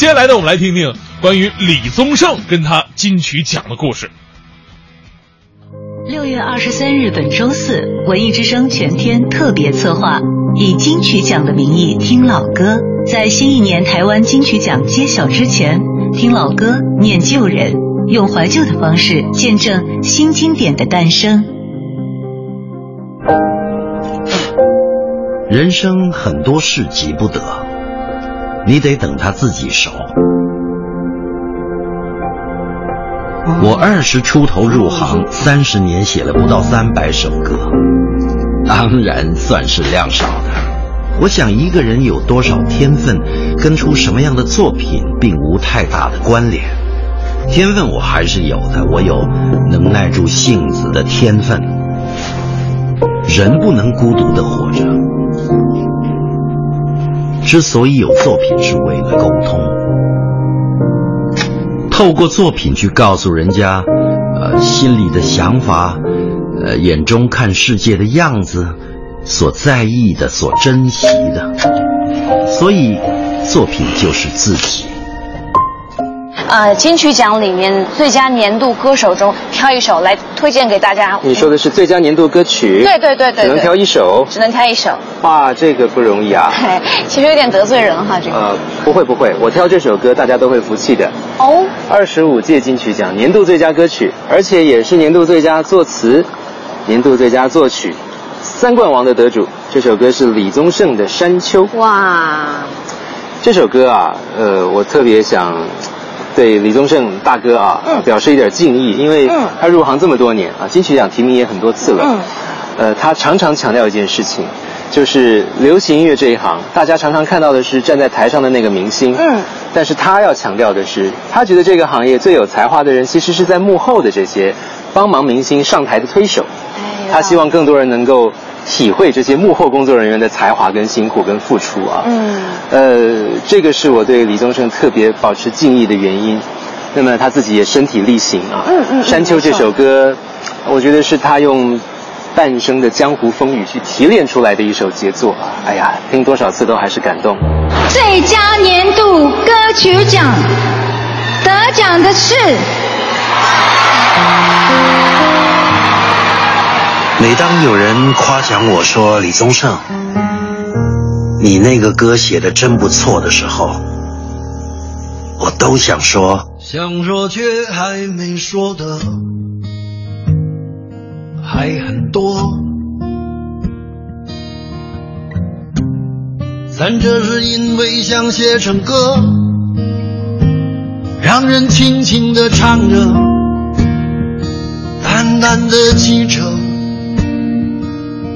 接下来呢，我们来听听关于李宗盛跟他金曲奖的故事。六月二十三日，本周四，文艺之声全天特别策划，以金曲奖的名义听老歌，在新一年台湾金曲奖揭晓之前，听老歌念旧人，用怀旧的方式见证新经典的诞生。人生很多事急不得，你得等他自己熟。我二十出头入行，三十年写了不到三百首歌，当然算是量少的。我想一个人有多少天分，跟出什么样的作品并无太大的关联。天分我还是有的，我有能耐住性子的天分。人不能孤独的活着，之所以有作品，是为了沟通。透过作品去告诉人家，呃，心里的想法，呃，眼中看世界的样子，所在意的，所珍惜的，所以作品就是自己。呃，金曲奖里面最佳年度歌手中挑一首来推荐给大家。你说的是最佳年度歌曲？对对对对，只能挑一首，只能挑一首。哇，这个不容易啊。对，其实有点得罪人哈，这个。呃，不会不会，我挑这首歌大家都会服气的。哦。二十五届金曲奖年度最佳歌曲，而且也是年度最佳作词、年度最佳作曲三冠王的得主。这首歌是李宗盛的《山丘》。哇。这首歌啊，呃，我特别想。对李宗盛大哥啊，表示一点敬意，因为他入行这么多年啊，金曲奖提名也很多次了。呃，他常常强调一件事情，就是流行音乐这一行，大家常常看到的是站在台上的那个明星，嗯，但是他要强调的是，他觉得这个行业最有才华的人，其实是在幕后的这些帮忙明星上台的推手。他希望更多人能够。体会这些幕后工作人员的才华跟辛苦跟付出啊，嗯，呃，这个是我对李宗盛特别保持敬意的原因。那么他自己也身体力行啊，嗯嗯，《山丘》这首歌，我觉得是他用半生的江湖风雨去提炼出来的一首杰作啊。哎呀，听多少次都还是感动。最佳年度歌曲奖得奖的是。每当有人夸奖我说李宗盛，你那个歌写的真不错的时候，我都想说，想说却还没说的还很多。咱这是因为想写成歌，让人轻轻的唱着，淡淡的记着。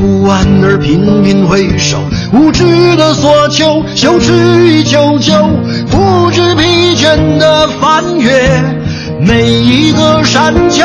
不安而频频回首，无知的索求，羞耻与求救，不知疲倦的翻越每一个山丘，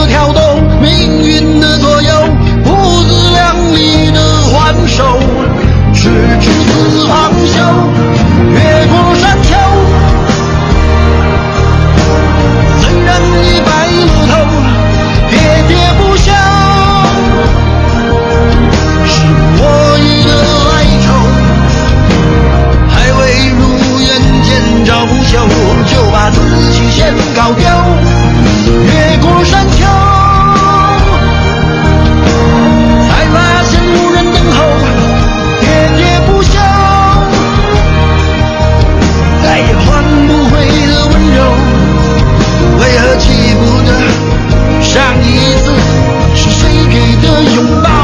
拥抱。